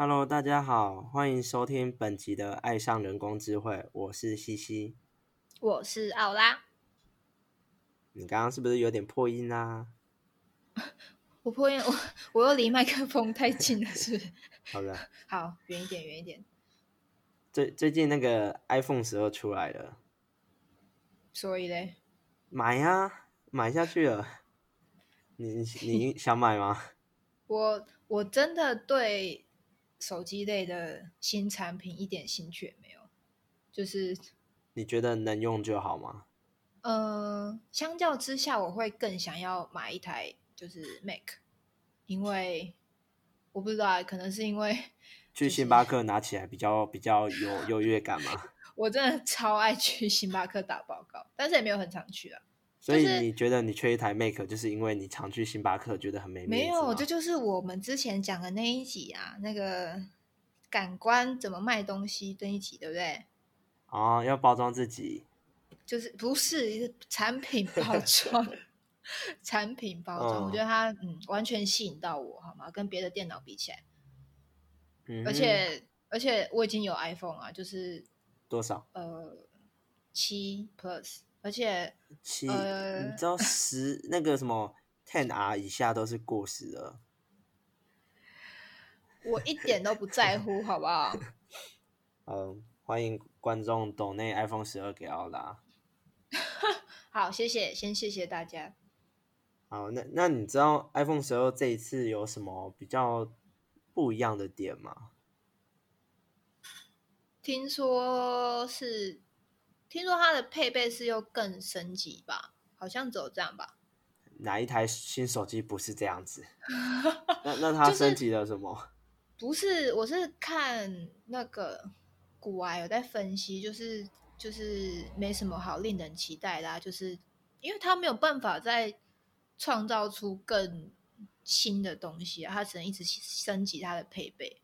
Hello，大家好，欢迎收听本集的《爱上人工智慧》，我是西西。我是奥拉。你刚刚是不是有点破音啊？我破音，我我又离麦克风太近了，是不是？好的，好，远一点，远一点。最最近那个 iPhone 十二出来了，所以嘞，买呀、买下去了。你你 想买吗？我我真的对手机类的新产品一点兴趣也没有，就是你觉得能用就好吗？呃，相较之下，我会更想要买一台就是 Mac，因为我不知道啊，可能是因为 去星巴克拿起来比较比较有优越感嘛。我真的超爱去星巴克打报告，但是也没有很常去啊。所以你觉得你缺一台 Mac，就是因为你常去星巴克，觉得很没没有，吗这就是我们之前讲的那一集啊，那个感官怎么卖东西那一集，对不对？哦，要包装自己。就是不是是产品包装，产品包装，我嗯觉得它嗯完全吸引到我，好吗？跟别的电脑比起来，嗯，而且而且我已经有 iPhone 啊，就是多少？呃七 Plus，而且七，呃你知道十那个什么 Ten R 以下都是过时的。我一点都不在乎，好不好？嗯，欢迎观众懂内 iPhone 十二给奥拉。好，谢谢，先谢谢大家。好，那那你知道 iPhone 十二这一次有什么比较不一样的点吗？听说是，听说它的配备是又更升级吧？好像只有这样吧？哪一台新手机不是这样子？那那 它升级了什么？不是，我是看那个古玩有在分析，就是就是没什么好令人期待的、啊，就是因为它没有办法再创造出更新的东西啊，它只能一直升级它的配备，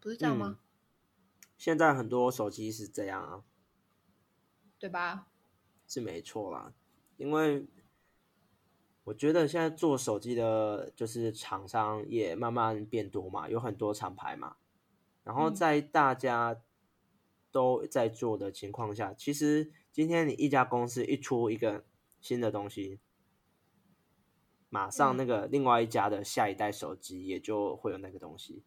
不是这样吗？嗯现在很多手机是这样啊，对吧？是没错啦。因为我觉得现在做手机的，就是厂商也慢慢变多嘛，有很多厂牌嘛。然后嗯在大家都在做的情况下，其实今天你一家公司一出一个新的东西，马上嗯那个另外一家的下一代手机也就会有那个东西。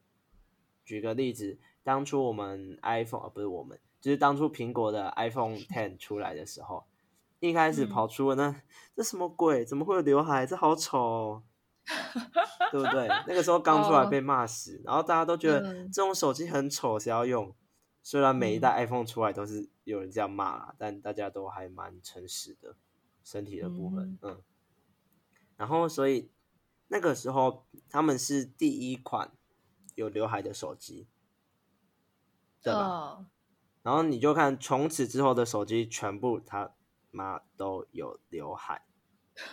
举个例子，当初我们 iPhone 啊，不是我们，就是当初苹果的 iPhone Ten 出来的时候，一开始嗯跑出了那、这什么鬼？怎么会有刘海？这好丑、哦，对不对？那个时候刚出来哦被骂死，然后大家都觉得嗯这种手机很丑，谁要用？虽然每一代 iPhone 出来都是有人这样骂啦，但大家都还蛮诚实的，身体的部分，嗯。然后所以那个时候他们是第一款有刘海的手机，对吧？哦，然后你就看从此之后的手机全部他妈都有刘海。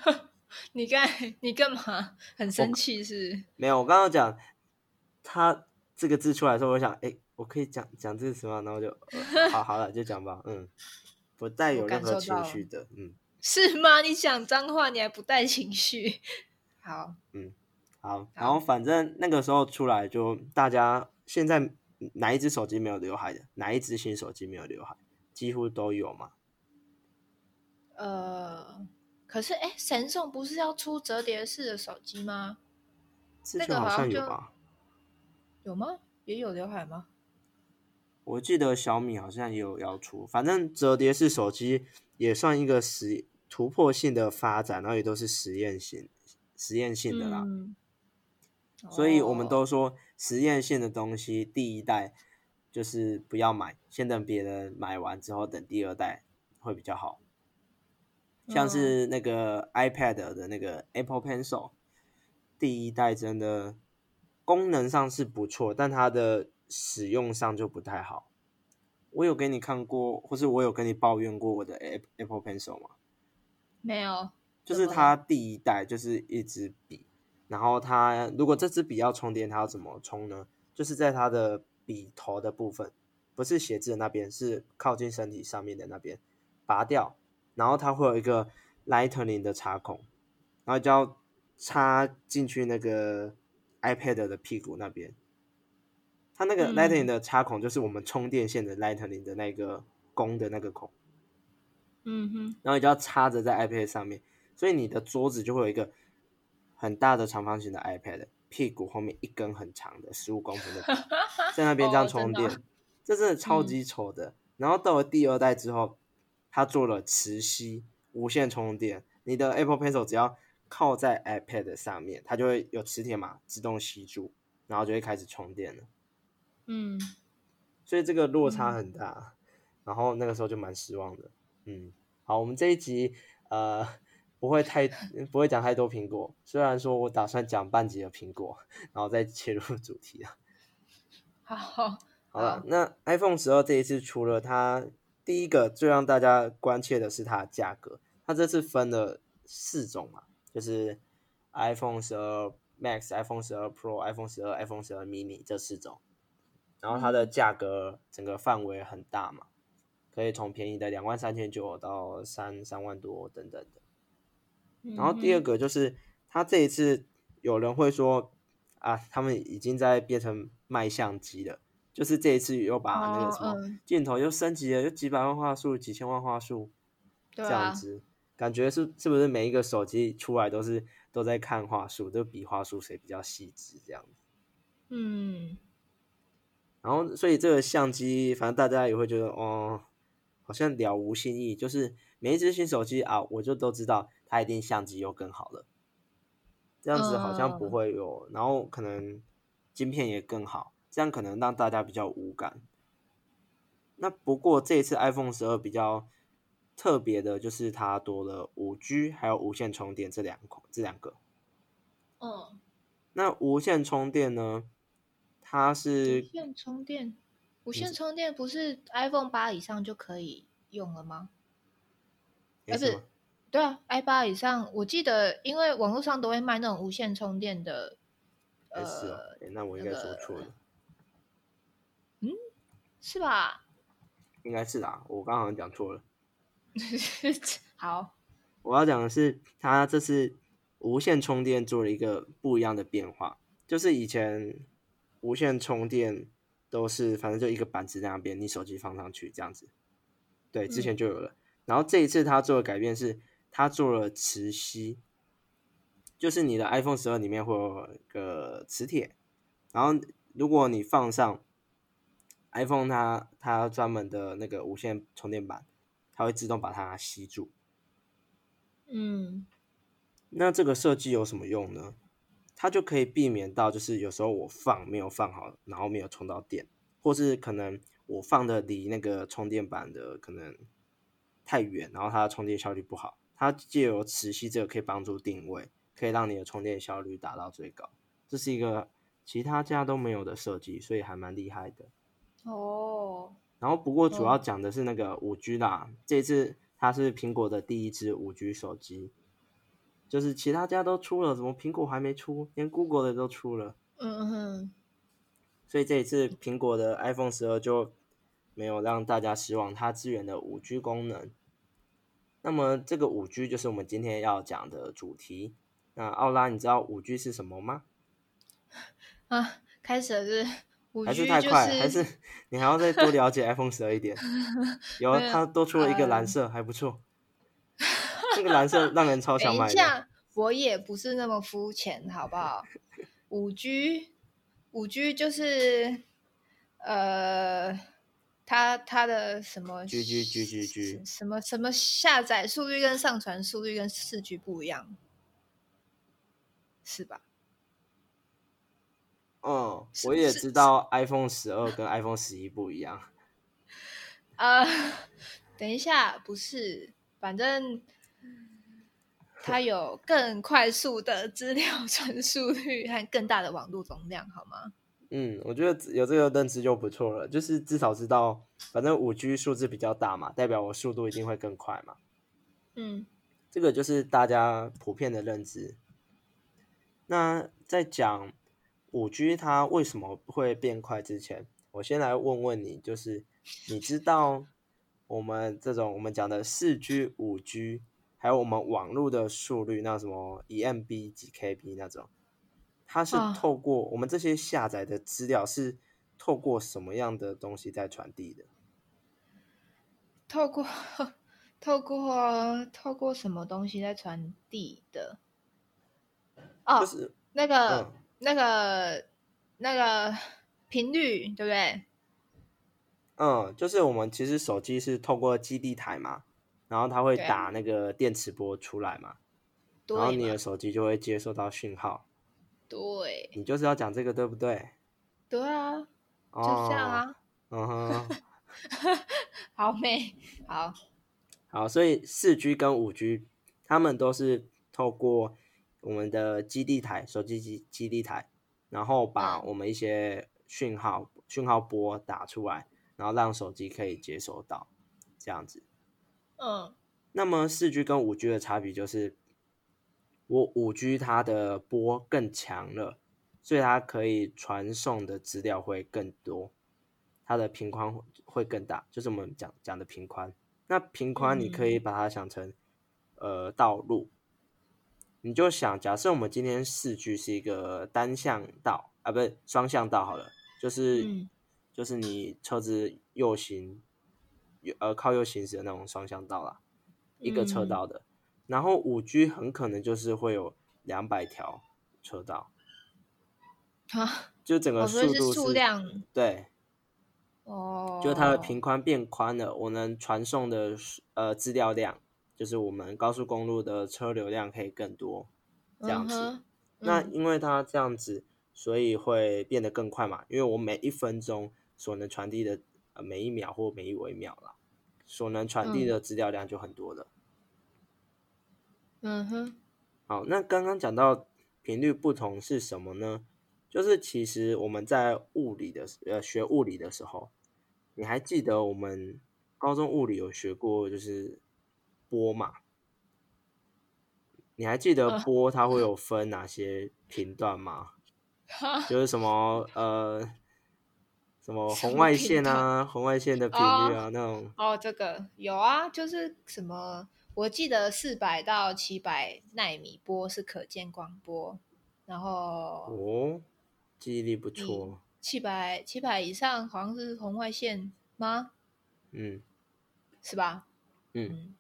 你干你干嘛？很生气是没有，我刚刚讲他这个字出来的时候，我想，哎，我可以讲讲这个词吗？然后就、呃好好了，就讲吧，嗯，不带有任何情绪的，嗯，是 是吗？你讲脏话你还不带情绪？好，嗯好。然后反正那个时候出来，就大家现在哪一只手机没有刘海的，哪一只新手机没有刘海，几乎都有嘛。呃，可是哎，神送不是要出折叠式的手机吗？那个好像有吧？有吗？也有刘海吗？我记得小米好像也有要出，反正折叠式手机也算一个实突破性的发展，然后也都是实验性、实验性的啦。嗯所以我们哦都说实验性的东西，第一代就是不要买，先等别人买完之后，等第二代会比较好。像嗯是那个 iPad 的那个 Apple Pencil，第一代真的功能上是不错，但它的使用上就不太好。我有给你看过，或是我有跟你抱怨过我的 App- Apple Pencil 吗？没有，就是它第一代就是一支笔，然后它如果这支笔要充电，它要怎么充呢？就是在它的笔头的部分，不是写字的那边，是靠近身体上面的那边拔掉，然后它会有一个 Lightning 的插孔，然后就要插进去那个 iPad 的屁股那边，它那个嗯。Lightning 的插孔就是我们充电线的 Lightning 的那个弓的那个孔，嗯哼，然后你就要插着在 iPad 上面，所以你的桌子就会有一个很大的长方形的 iPad，屁股后面一根很长的十五公分的，在那边这样哦真的充电，这真的超嗯级丑的。然后到了第二代之后，它做了磁吸无线充电，你的 Apple Pencil 只要靠在 iPad 上面，它就会有磁铁嘛自动吸住，然后就会开始充电了。嗯，所以这个落差嗯很大，然后那个时候就蛮失望的。嗯，好，我们这一集呃不会太不会讲太多苹果，虽然说我打算讲半集的苹果，然后再切入主题啊。好，好了，那 iPhone 十二这一次除了它第一个最让大家关切的是它的价格，它这次分了四种嘛，就是 iPhone 十二 Max、iPhone 十二 Pro、iPhone 十二、iPhone 十二 mini 这四种，然后它的价格整个范围很大嘛，可以从便宜的两万三千九到三三万多等等的。然后第二个就是，他这一次有人会说啊，他们已经在变成卖相机了，就是这一次又把那个哦什么嗯。镜头又升级了，就几百万画素、几千万画素这样子，感觉是是不是每一个手机出来都是都在看画素，都比画素谁比较细致这样子。嗯，然后所以这个相机，反正大家也会觉得哦，好像了无新意，就是每一只新手机啊，我就都知道它一定相机又更好了，这样子好像不嗯会有，然后可能晶片也更好，这样可能让大家比较无感。那不过这一次 iPhone 十二比较特别的就是它多了五 G 还有无线充电这两款这两个。嗯，那无线充电呢，它是无是线充电，无线充电不是 iPhone 八以上就可以用了吗？呃不是对啊，i 八以上，我记得，因为网络上都会卖那种无线充电的，诶是哦呃，诶那我应该说错了。嗯是吧？应该是啦，我刚好像讲错了。好，我要讲的是，它这次无线充电做了一个不一样的变化，就是以前无线充电都是反正就一个板子在那边，你手机放上去这样子。对，之前就有了。然后这一次它做的改变是，它做了磁吸，就是你的 iPhone 十二里面会有个磁铁，然后如果你放上 iPhone 它它专门的那个无线充电板，它会自动把它吸住。嗯那这个设计有什么用呢？它就可以避免到，就是有时候我放没有放好，然后没有充到电，或是可能我放的离那个充电板的可能太远，然后它的充电效率不好。它借由磁吸这个可以帮助定位，可以让你的充电效率达到最高。这是一个其他家都没有的设计，所以还蛮厉害的。哦，然后不过主要哦讲的是那个五 G 啦，这次它是苹果的第一支五 G 手机，就是其他家都出了，怎么苹果还没出？连 Google 的都出了，嗯哼，所以这一次苹果的 iPhone 十二就没有让大家失望，它支援的五 G 功能。那么这个五 G 就是我们今天要讲的主题。那奥拉，你知道五 G 是什么吗？啊，开始了是五 G 还是太快？还是你还要再多了解 iPhone 十二一点？有，它多出了一个蓝呃色，还不错。这个蓝色让人超想等买的。一下，我也不是那么肤浅，好不好？五 G，五 G 就是呃，它它的什么 G G G G G 什么什么下载速率跟上传速率跟四 G 不一样，是吧？嗯，我也知道 iPhone 十二跟 iPhone 十一不一样。呃 等一下，不是，反正 它有更快速的资料传输率和更大的网络容量，好吗？嗯，我觉得有这个认知就不错了，就是至少知道，反正五 G 数字比较大嘛，代表我速度一定会更快嘛。嗯这个就是大家普遍的认知。那在讲五 G 它为什么会变快之前，我先来问问你，就是你知道我们这种我们讲的四 G、五 G，还有我们网络的速率，那什么 eMB 几 KB 那种，它是啊透过我们这些下载的资料是透过什么样的东西在传递的？透过透过透过什么东西在传递的？哦，就是那个、嗯那个那个频率，对不对？嗯，就是我们其实手机是透过基地台嘛，然后它会打那个电磁波出来嘛，然后你的手机就会接收到讯号。对你就是要讲这个对不对？对啊，就哦，这样啊。嗯哼，好美，好，好，所以四 G 跟五 G，他们都是透过我们的基地台、手机基基地台，然后把嗯我们一些讯号讯号波打出来，然后让手机可以接收到，这样子。嗯那么四 G 跟五 G 的差别就是，我五 G 它的波更强了，所以它可以传送的资料会更多，它的频宽会会更大，就是我们讲讲的频宽。那频宽你可以把它想成，呃，道路，你就想，假设我们今天四 G 是一个单向道啊，不是双向道好了，就是、嗯就是你车子右行，呃靠右行驶的那种双向道啦，一个车嗯道的。然后五 G 很可能就是会有两百条车道，啊，就整个速度是数量对，哦，就它的频宽变宽了，我能传送的呃资料量，就是我们高速公路的车流量可以更多，这样子。那嗯因为它这样子，所以会变得更快嘛。因为我每一分钟所能传递的呃每一秒或每一微秒啦，所能传递嗯的资料量就很多了。嗯哼，好，那刚刚讲到频率不同是什么呢？就是其实我们在物理的呃学物理的时候，你还记得我们高中物理有学过就是波嘛？你还记得呃波它会有分哪些频段吗？哈就是什么呃什么红外线啊，红外线的频率啊，那种哦，这个有啊，就是什么，我记得四百到七百纳米波是可见光波，然后哦，记忆力不错，七百七百以上好像是红外线吗？嗯是吧？嗯。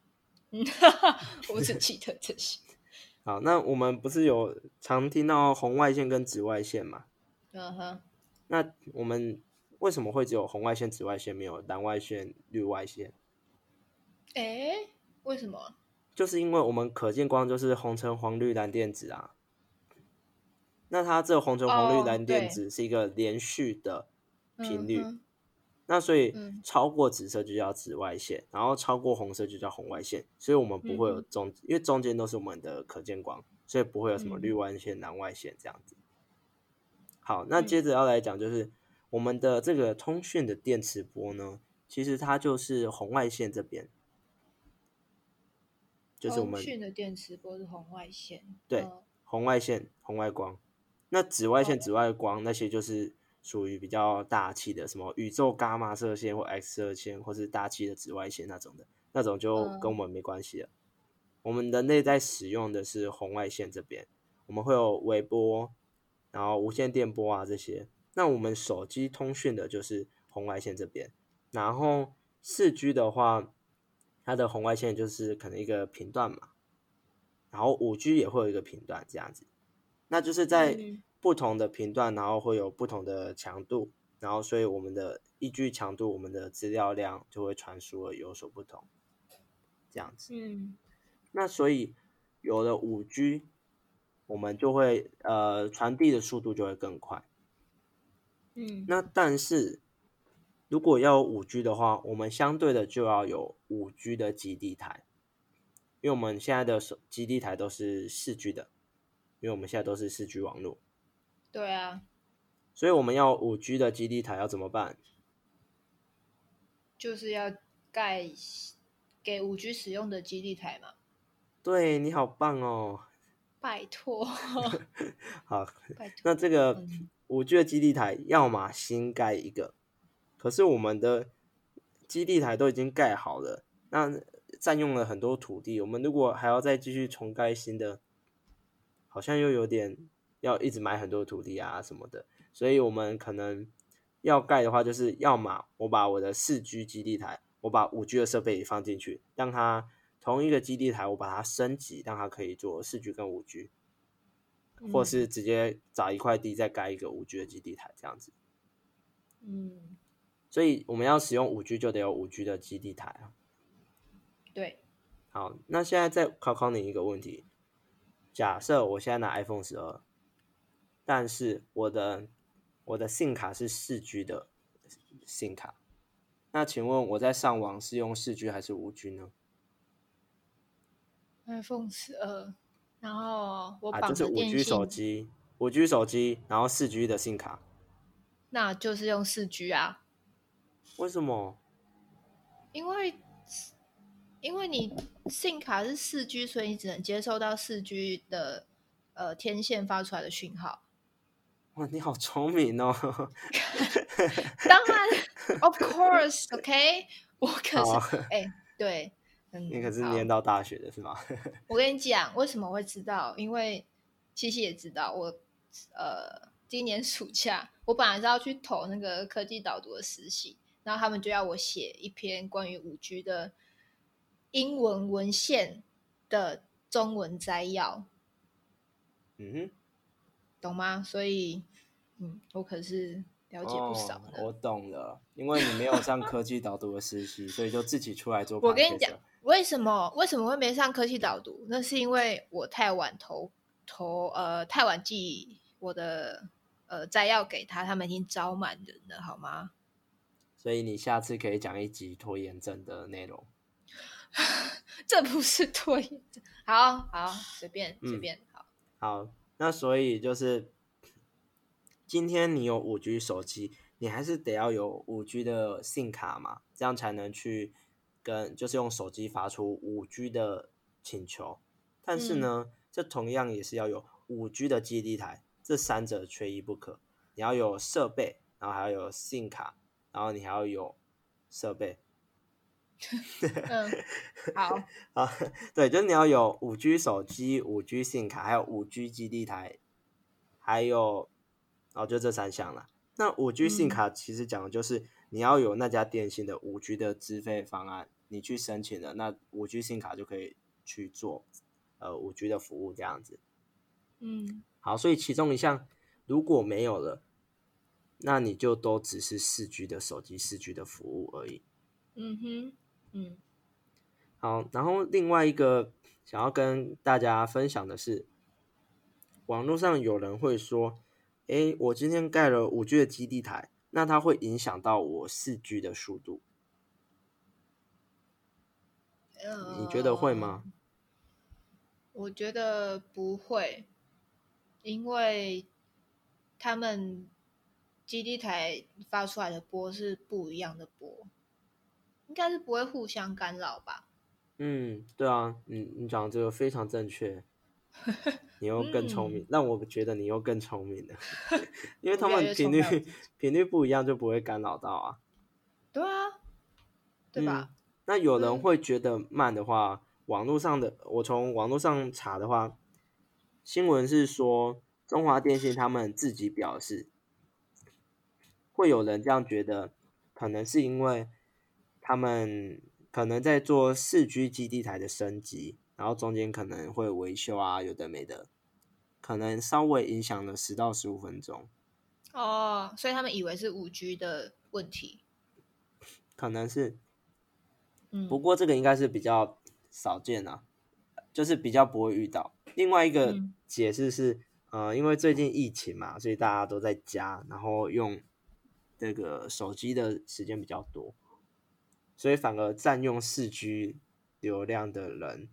嗯，我只 记得这些。好，那我们不是有常听到红外线跟紫外线嘛？嗯哼，那我们为什么会只有红外线、紫外线，没有蓝外线、绿外线？哎，为什么？就是因为我们可见光就是红橙黄绿蓝靛紫啊。那它这个红橙黄绿哦蓝靛对紫是一个连续的频率，嗯那所以嗯超过紫色就叫紫外线，然后超过红色就叫红外线，所以我们不会有嗯中，因为中间都是我们的可见光，所以不会有什么嗯绿外线、蓝外线这样子。好，那嗯接着要来讲就是我们的这个通讯的电磁波呢，其实它就是红外线这边，就是我们通讯的电磁波是红外线，对嗯红外线、红外光。那紫外线、哦紫外光那些就是属于比较大气的，什么宇宙伽马射线或 X 射线，或是大气的紫外线那种的，那种就嗯跟我们没关系了。我们人类在使用的是红外线这边，我们会有微波，然后无线电波啊这些。那我们手机通讯的就是红外线这边，然后四 G 的话，它的红外线就是可能一个频段嘛，然后五 G 也会有一个频段这样子，那就是在嗯不同的频段，然后会有不同的强度，然后所以我们的依据强度，我们的资料量就会传输的有所不同，这样子。嗯那所以有了五 G，我们就会呃传递的速度就会更快。嗯，那但是如果要五 G 的话，我们相对的就要有五 G 的基地台，因为我们现在的手基地台都是四 G 的，因为我们现在都是四 G 网络，对啊，所以我们要五 G 的基地台要怎么办？就是要盖给五 G 使用的基地台嘛。对你好棒哦！拜托，好，拜托。那这个嗯五 G 的基地台要么新盖一个，可是我们的基地台都已经盖好了，那占用了很多土地，我们如果还要再继续重盖新的，好像又有点要一直买很多土地啊什么的，所以我们可能要盖的话，就是要么我把我的四 G 基地台，我把五 G 的设备也放进去，让它同一个基地台，我把它升级，让它可以做四 G 跟五 G，或是直接找一块地再盖一个五 G 的基地台，这样子。嗯，所以我们要使用五 G 就得有五 G 的基地台啊。对。好，那现在再考考你一个问题：假设我现在拿 iPhone 十二，但是我的我的 SIM 卡是四 G 的 SIM 卡，那请问我在上网是用四 G 还是五 G 呢？iPhone 十二，然后我啊，就是五 G 手机，五 G 手机，然后四 G 的 SIM 卡，那就是用四 G 啊？为什么？因为因为你 SIM 卡是四 G，所以你只能接收到四 G 的呃天线发出来的讯号。哇，你好聪明哦！当然，Of course，OK，我可是哎，对，你可是念到大学的是吗？我跟你讲，为什么会知道？因为七七也知道，我呃，今年暑假我本来是要去投那个科技导读的实习，然后他们就要我写一篇关于五 G 的英文文献的中文摘要。嗯哼。懂吗？所以，嗯，我可是了解不少的。我懂了，因为你没有上科技导读的实习，所以就自己出来做。我跟你讲，为什么为什么会没上科技导读？那是因为我太晚投投呃太晚寄我的呃摘要给他，他们已经招满人了，好吗？所以你下次可以讲一集拖延症的内容。这不是拖延症，好好随便随便好好。那所以就是，今天你有五 G 手机，你还是得要有五 G 的 SIM 卡嘛，这样才能去跟就是用手机发出五 G 的请求。但是呢，这同样也是要有五 G 的基地台，这三者缺一不可。你要有设备，然后还要有 SIM 卡，然后你还要有设备。嗯，好，啊，对，就是你要有五 G 手机、五 G 信卡，还有五 G 基地台，还有，哦，就这三项了。那五 G 信卡其实讲的就是你要有那家电信的五 G 的资费方案，你去申请了，那五 G 信卡就可以去做呃五 G 的服务这样子。嗯，好，所以其中一项如果没有了，那你就都只是四 G 的手机、四 G 的服务而已。嗯哼。嗯，好，然后另外一个想要跟大家分享的是，网络上有人会说，诶，我今天盖了五 G 的基地台，那它会影响到我四 G 的速度？你觉得会吗？我觉得不会，因为他们基地台发出来的波是不一样的波。应该是不会互相干扰吧？嗯，对啊，你你讲这个非常正确，你又更聪明，让我觉得你又更聪明了，因为他们频率频率不一样，就不会干扰到啊。对啊，对吧？那有人会觉得慢的话，网络上的我从网络上查的话，新闻是说中华电信他们自己表示，会有人这样觉得，可能是因为。他们可能在做四 G 基地台的升级，然后中间可能会维修啊，有的没的，可能稍微影响了十到十五分钟。哦，所以他们以为是五 G 的问题，可能是。嗯，不过这个应该是比较少见啊，就是比较不会遇到。另外一个解释是，呃，因为最近疫情嘛，所以大家都在家，然后用这个手机的时间比较多。所以反而占用四 G 流量的人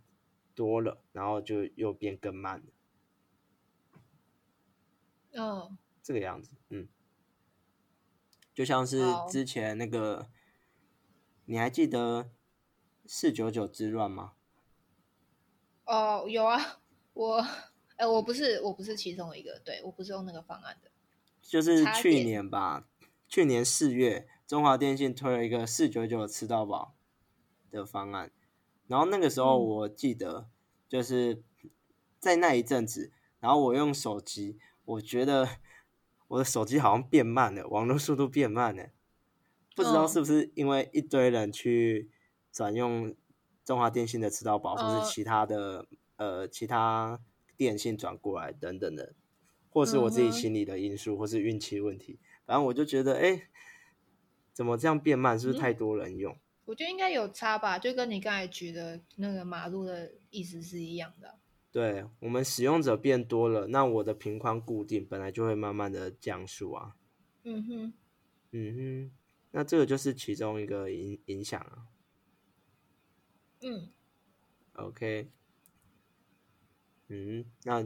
多了，然后就又变更慢了。哦，这个样子，嗯，就像是之前那个，你还记得四九九之乱吗？哦，有啊，我，哎，我不是，我不是其中一个，对我不是用那个方案的，就是去年吧，去年四月。中华电信推了一个四九九吃到饱的方案，然后那个时候我记得就是在那一阵子，然后我用手机，我觉得 我的手机好像变慢了，网络速度变慢了，不知道嗯是不是因为一堆人去转用中华电信的吃到饱，或哦是其他的呃其他电信转过来等等的，或是我自己心理的因素，或是运气问题，反正我就觉得，哎，怎么这样变慢？是不是嗯太多人用？我觉得应该有差吧，就跟你刚才举的那个马路的意思是一样的。对我们使用者变多了，那我的频宽固定，本来就会慢慢的降速啊。嗯哼，嗯哼，那这个就是其中一个影影响啊。嗯 OK，嗯，那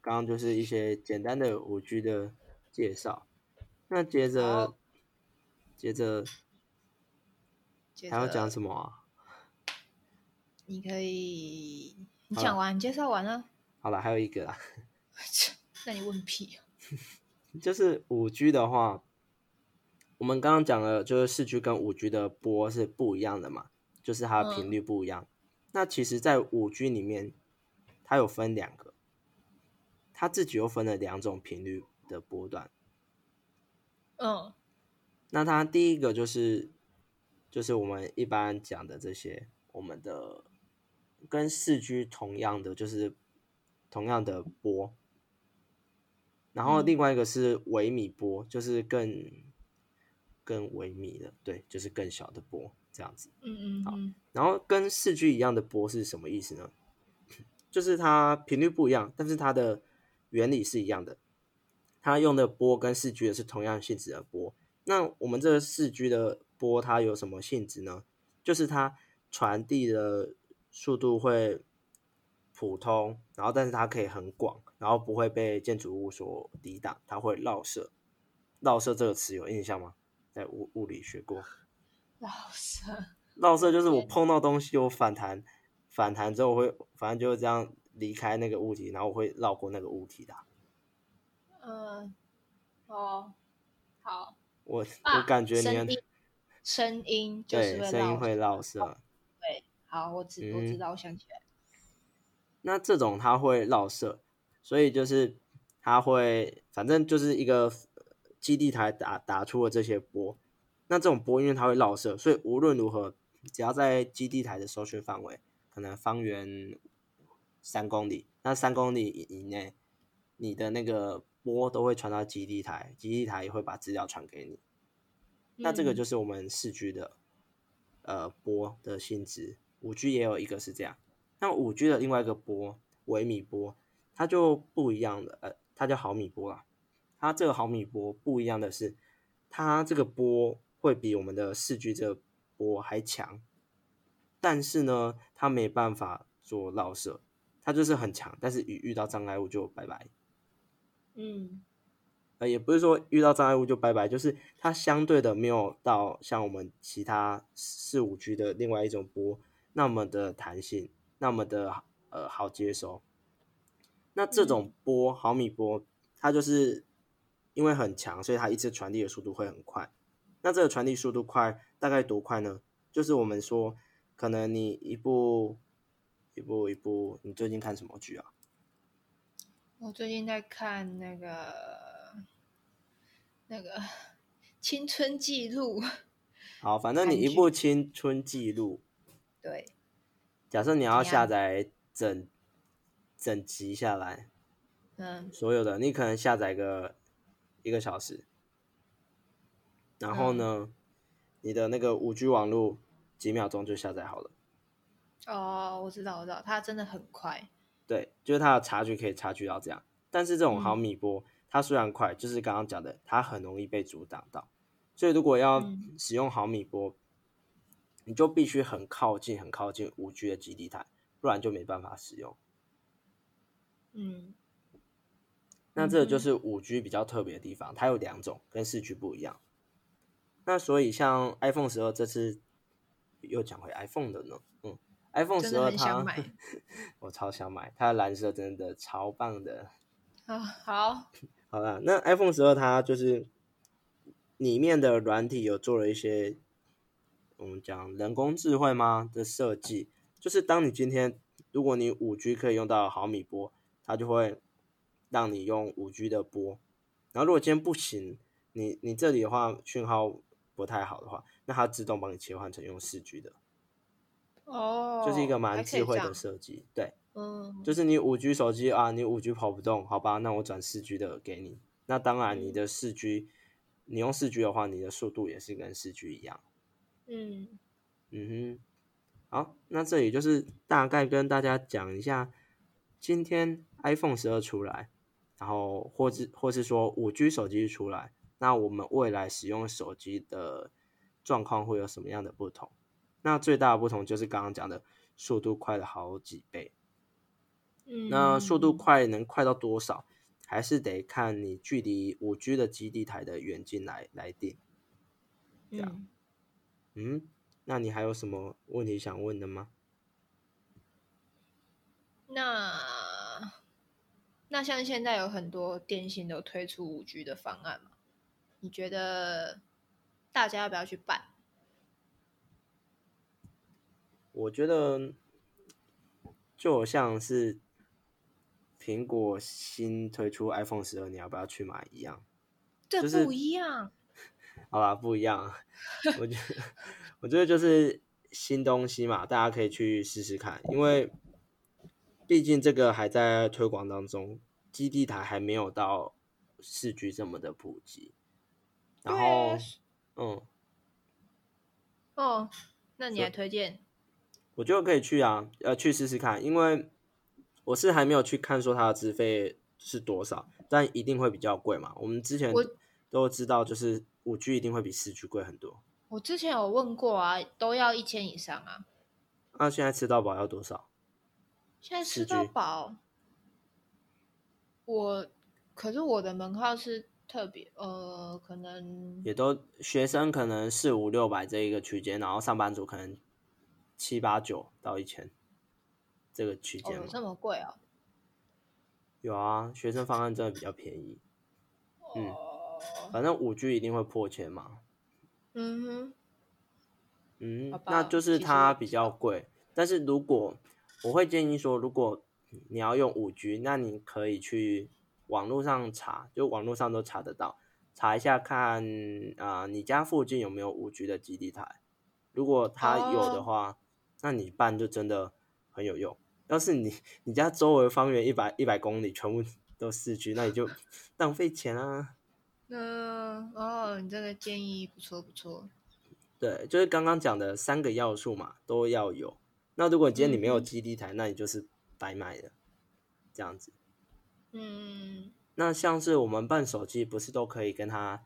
刚刚就是一些简单的五 G 的介绍，那接着接着还要讲什么啊？你可以，你讲完，你介绍完了，好了，还有一个啦，那你问屁啊？就是五 G 的话，我们刚刚讲了，就是四 G 跟五 G 的波是不一样的嘛，就是它的频嗯率不一样。那其实，在五 G 里面，它有分两个，它自己又分了两种频率的波段。嗯那它第一个就是，就是我们一般讲的这些，我们的跟四 G 同样的，就是同样的波。然后嗯另外一个是微米波，就是更更微米的，对，就是更小的波这样子。嗯嗯好然后跟四 G 一样的波是什么意思呢？就是它频率不一样，但是它的原理是一样的。它用的波跟四 G 的是同样性质的波。那我们这个四 G 的波它有什么性质呢？就是它传递的速度会普通，然后但是它可以很广，然后不会被建筑物所抵挡，它会绕射。绕射这个词有印象吗？在物物理学过。绕射，绕射就是我碰到东西，我反弹，反弹之后我会，反正就是这样离开那个物体，然后我会绕过那个物体的啊。嗯，哦，好，我、啊我感觉你很声音声音就是对声音会绕射，对，好，我知我嗯。知道，我想起来，那这种它会绕射，所以就是它会，反正就是一个基地台打打出了这些波，那这种波因为它会绕射，所以无论如何，只要在基地台的搜寻范围，可能方圆三公里，那三公里以以内，你的那个波都会传到基地台，基地台也会把资料传给你。那这个嗯就是我们四 G 的呃波的性质，五 G 也有一个是这样。那五 G 的另外一个波微米波，它就不一样的，呃，它叫毫米波啦。它这个毫米波不一样的是，它这个波会比我们的四 G 这个波还强，但是呢，它没办法做绕射，它就是很强，但是一遇到障碍物就拜拜。嗯呃，也不是说遇到障碍物就拜拜，就是它相对的没有到像我们其他四五 G 的另外一种波那么的弹性，那么的呃好接收。那这种波、毫米波，它就是因为很强，所以它一次传递的速度会很快。那这个传递速度快，大概多快呢？就是我们说，可能你一部一部一部，你最近看什么剧啊？我最近在看那个那个 青春记录，好，反正你一部青春记录，对，假设你要下载整整集下来，嗯所有的你可能下载个一个小时，然后呢，你的那个五 G 网络几秒钟就下载好了。哦，我知道我知道，它真的很快，对，就是它的差距可以差距到这样。但是这种嗯毫米波，它虽然快，就是刚刚讲的，它很容易被阻挡到。所以如果要嗯使用毫米波，你就必须很靠近、很靠近五 G 的基地台，不然就没办法使用。嗯那这个就是五 G 比较特别的地方，它有两种，跟四 G 不一样。那所以像 iPhone 十二这次又讲回 iPhone 的呢，嗯，iPhone 十二它 我超想买，它的蓝色真的超棒的。啊，好，好啦，那 iPhone 十二它就是里面的软体有做了一些我们讲人工智慧吗？的设计，就是当你今天如果你五 G 可以用到毫米波，它就会让你用五 G 的波，然后如果今天不行，你你这里的话讯号不太好的话，那它自动帮你切换成用四 G 的，哦，就是一个蛮智慧的设计。对，嗯，就是你五 G 手机啊，你五 G 跑不动，好吧，那我转四 G 的给你。那当然，你的四 G，你用四 G 的话，你的速度也是跟四 G 一样。嗯嗯哼，好，那这里就是大概跟大家讲一下，今天 iPhone 十二出来，然后或是或是说五 G 手机出来，那我们未来使用手机的状况会有什么样的不同？那最大的不同就是刚刚讲的速度快了好几倍。嗯，那速度快能快到多少，还是得看你距离五 G 的基地台的远近来来定。这样嗯，嗯，那你还有什么问题想问的吗？那那像现在有很多电信都推出五 G 的方案嘛？你觉得大家要不要去办？我觉得就像是苹果新推出 iPhone 十二，你要不要去买一样？这就是不一样。好吧，不一样。我觉得，我觉得就是新东西嘛，大家可以去试试看，因为毕竟这个还在推广当中，基地台还没有到四 G 这么的普及。然对后啊，嗯，哦，那你还推荐？我觉得可以去啊，呃，去试试看，因为我是还没有去看说它的资费是多少，但一定会比较贵嘛。我们之前我都知道，就是五 G 一定会比四 G 贵很多。我之前有问过啊，都要一千以上啊。那、现在吃到饱要多少？现在吃到饱，我可是我的门号是特别呃，可能也都学生可能四五六百这一个区间，然后上班族可能七八九到一千这个区哦间嘛。有这么贵哦。有啊，学生方案真的比较便宜，嗯哦，反正五 G 一定会破千嘛。嗯哼，嗯那就是它比较贵，但是如果我会建议说，如果你要用五 G，那你可以去网络上查，就网络上都查得到，查一下看啊、呃你家附近有没有五 G 的基地台，如果它有的哦话，那你办就真的很有用。要是你你家周围方圆一百一百公里全部都市区那你就 浪费钱啊。嗯，哦，你这个建议不错不错。对，就是刚刚讲的三个要素嘛，都要有。那如果今天你没有嗯基地台，那你就是白买的，这样子。嗯，那像是我们办手机，不是都可以跟他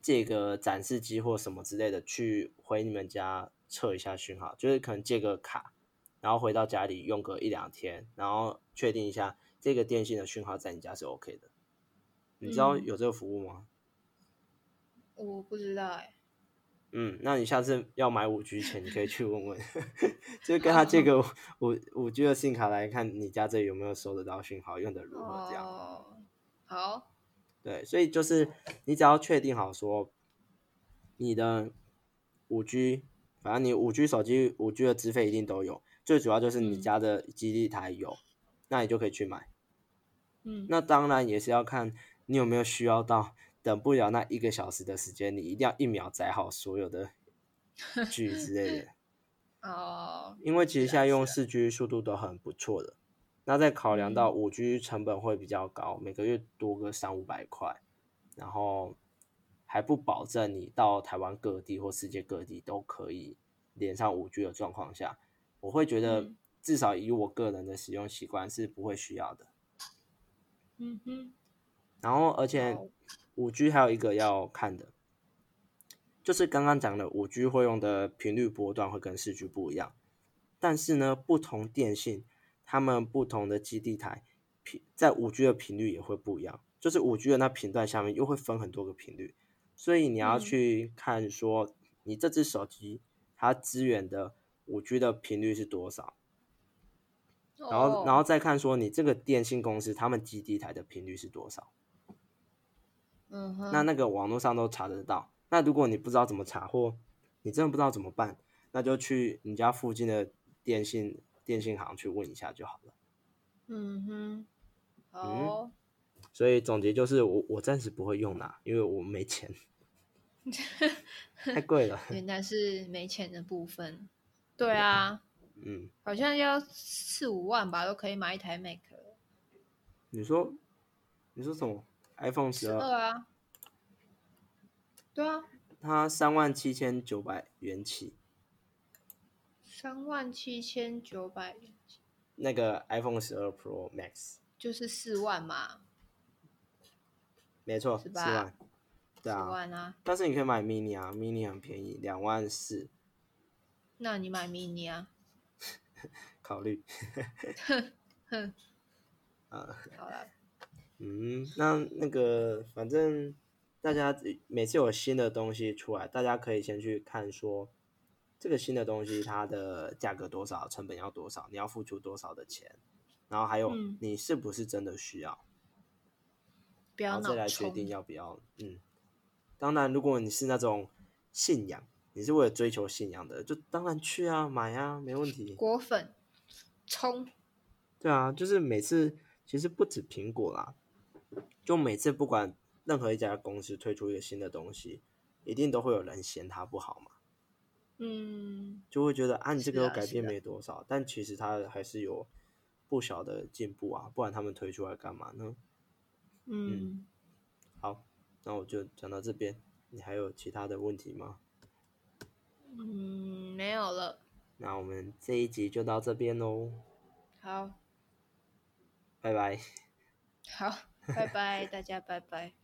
借个展示机或什么之类的，去回你们家测一下讯号，就是可能借个卡，然后回到家里用个一两天，然后确定一下这个电信的讯号在你家是 OK 的。你知道嗯有这个服务吗？我不知道哎、嗯，那你下次要买五 G 前，你可以去问问，就是跟他借个 五五 G 的 SIM 卡来看你家这里有没有收得到讯号，用的如何这样。哦，好，对，所以就是你只要确定好说你的五 G，反正你五 G 手机五 G 的资费一定都有，最主要就是你嗯家的基地台有，那你就可以去买。嗯，那当然也是要看你有没有需要到等不了那一个小时的时间，你一定要一秒载好所有的剧之类的。哦，因为其实现在用四 G 速度都很不错的，那再考量到嗯五 G 成本会比较高，每个月多个三五百块，然后还不保证你到台湾各地或世界各地都可以连上五 G 的状况下，我会觉得嗯。至少以我个人的使用习惯是不会需要的。嗯哼，然后而且好。五 G 还有一个要看的，就是刚刚讲的五 G 会用的频率波段会跟四 G 不一样，但是呢，不同电信他们不同的基地台频在五 G 的频率也会不一样，就是五 G 的那频段下面又会分很多个频率，所以你要嗯去看说你这只手机它支援的五 G 的频率是多少。然后，然后哦再看说你这个电信公司他们基地台的频率是多少，嗯哼，那那个网络上都查得到。那如果你不知道怎么查，或你真的不知道怎么办，那就去你家附近的电信电信行去问一下就好了。嗯哼，好，所以总结就是我我暂时不会用啦，因为我没钱，太贵了。原来是没钱的部分。对啊，嗯，好像要四五万吧，都可以买一台 Mac。你说你说什么？iPhone 十二二，啊，对啊，它三万七千九百元起，三万七千九百元起，那个 iPhone 十二 Pro Max 就是四万嘛，没错，四是吧万，对四啊。万啊。但是你可以买 mini 啊，mini 很便宜，两万四，那你买 mini 啊？考虑。哼，啊，好了，嗯，那那个反正大家每次有新的东西出来，大家可以先去看说这个新的东西它的价格多少，成本要多少，你要付出多少的钱，然后还有嗯你是不是真的需要，不要然后再来决。定要不要。嗯，当然，如果你是那种信仰，你是为了追求信仰的，就当然去啊，买啊，没问题。果粉冲，对啊，就是每次其实不止苹果啦，就每次不管任何一家公司推出一个新的东西，一定都会有人嫌它不好嘛，嗯，就会觉得啊，你这个改变没多少，但其实它还是有不小的进步啊，不然他们推出来干嘛呢？嗯，好，那我就讲到这边，你还有其他的问题吗？嗯，没有了。那我们这一集就到这边喽，好，拜拜。好，拜拜，大家拜拜。